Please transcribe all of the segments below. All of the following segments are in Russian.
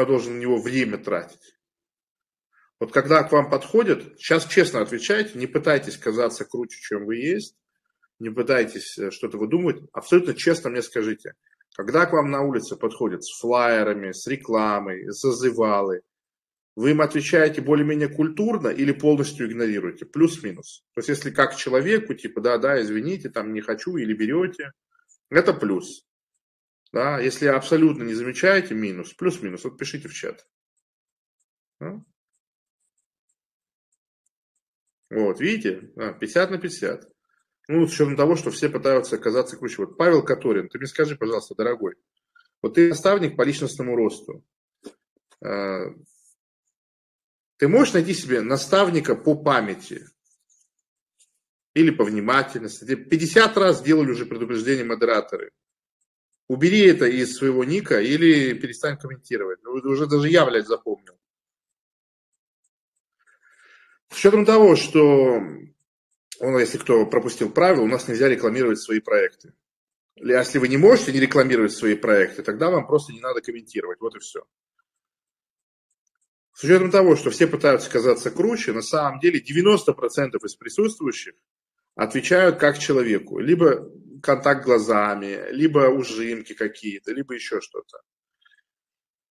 я должен на него время тратить? Вот когда к вам подходят, сейчас честно отвечайте, не пытайтесь казаться круче, чем вы есть, не пытайтесь э, что-то выдумывать, абсолютно честно мне скажите, когда к вам на улице подходят с флайерами, с рекламой, зазывалы, вы им отвечаете более-менее культурно или полностью игнорируете? Плюс-минус. То есть, если как человеку, типа, да, да, извините, там не хочу, или берете, это плюс. Да, если абсолютно не замечаете, минус. Плюс-минус. Вот пишите в чат. Да? Вот, видите? 50 на 50. Ну, с учетом того, что все пытаются оказаться круче. Вот Павел Которин, ты мне скажи, пожалуйста, дорогой, вот ты наставник по личностному росту. А, ты можешь найти себе наставника по памяти или по внимательности. Тебе 50 раз делали уже предупреждение модераторы. Убери это из своего ника или перестань комментировать. Ну, уже даже я, блядь, запомнил. С учетом того, что, он, если кто пропустил правила, у нас нельзя рекламировать свои проекты. Если вы не можете не рекламировать свои проекты, тогда вам просто не надо комментировать. Вот и все. С учетом того, что все пытаются казаться круче, на самом деле 90% из присутствующих отвечают как человеку. Либо контакт глазами, либо ужимки какие-то, либо еще что-то.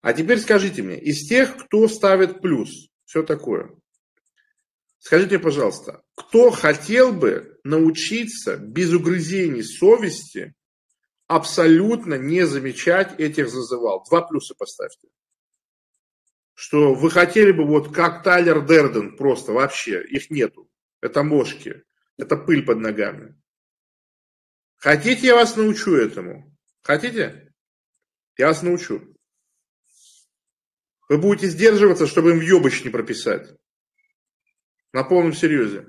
А теперь скажите мне, из тех, кто ставит плюс, все такое, скажите, пожалуйста, кто хотел бы научиться без угрызений совести абсолютно не замечать этих зазывал? Два плюса поставьте что вы хотели бы вот как Тайлер Дерден просто вообще, их нету. Это мошки, это пыль под ногами. Хотите, я вас научу этому? Хотите? Я вас научу. Вы будете сдерживаться, чтобы им въебыч не прописать. На полном серьезе.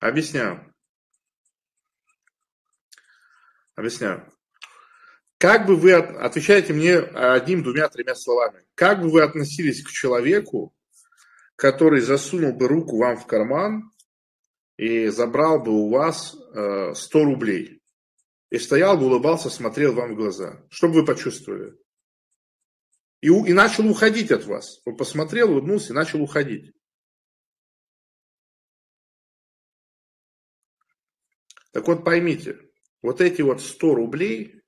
Объясняю. Объясняю. Как бы вы, отвечаете мне одним, двумя, тремя словами, как бы вы относились к человеку, который засунул бы руку вам в карман и забрал бы у вас 100 э, рублей, и стоял бы, улыбался, смотрел вам в глаза, что бы вы почувствовали? И, и начал уходить от вас. Он посмотрел, улыбнулся и начал уходить. Так вот поймите, вот эти вот 100 рублей, а,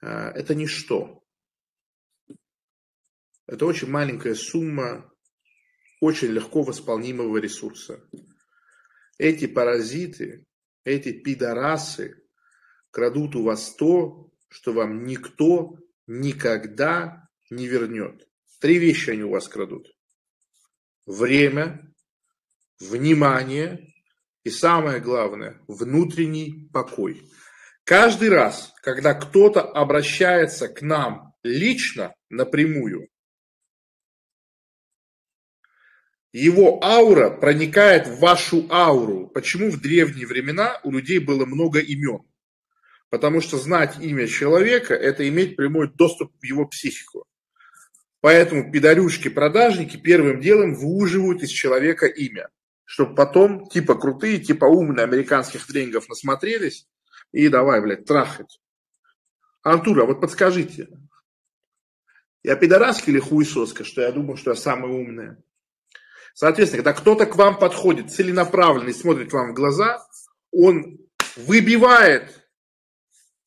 это ничто. Это очень маленькая сумма очень легко восполнимого ресурса. Эти паразиты, эти пидорасы крадут у вас то, что вам никто никогда не вернет. Три вещи они у вас крадут. Время, внимание и самое главное, внутренний покой. Каждый раз, когда кто-то обращается к нам лично, напрямую, его аура проникает в вашу ауру. Почему в древние времена у людей было много имен? Потому что знать имя человека – это иметь прямой доступ в его психику. Поэтому пидорюшки-продажники первым делом выуживают из человека имя чтобы потом типа крутые, типа умные американских тренингов насмотрелись и давай, блядь, трахать. Антура, вот подскажите, я пидораска или хуесоска, что я думаю, что я самая умная? Соответственно, когда кто-то к вам подходит целенаправленно и смотрит вам в глаза, он выбивает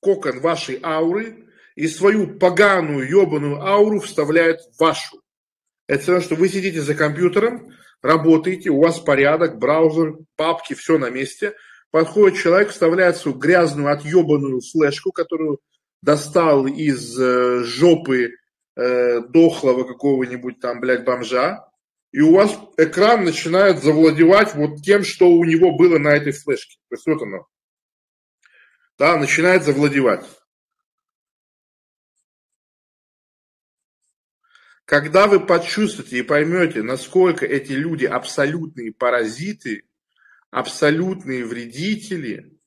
кокон вашей ауры и свою поганую, ебаную ауру вставляет в вашу. Это все равно, что вы сидите за компьютером, работаете, у вас порядок, браузер, папки, все на месте. Подходит человек, вставляет свою грязную, отъебанную флешку, которую достал из э, жопы э, дохлого какого-нибудь там, блядь, бомжа, и у вас экран начинает завладевать вот тем, что у него было на этой флешке. То есть вот оно. Да, начинает завладевать. Когда вы почувствуете и поймете, насколько эти люди абсолютные паразиты, абсолютные вредители,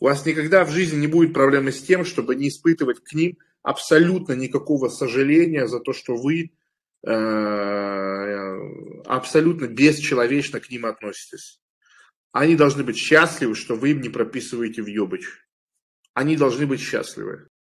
у вас никогда в жизни не будет проблемы с тем, чтобы не испытывать к ним абсолютно никакого сожаления за то, что вы абсолютно бесчеловечно к ним относитесь. Они должны быть счастливы, что вы им не прописываете в въебыч. Они должны быть счастливы.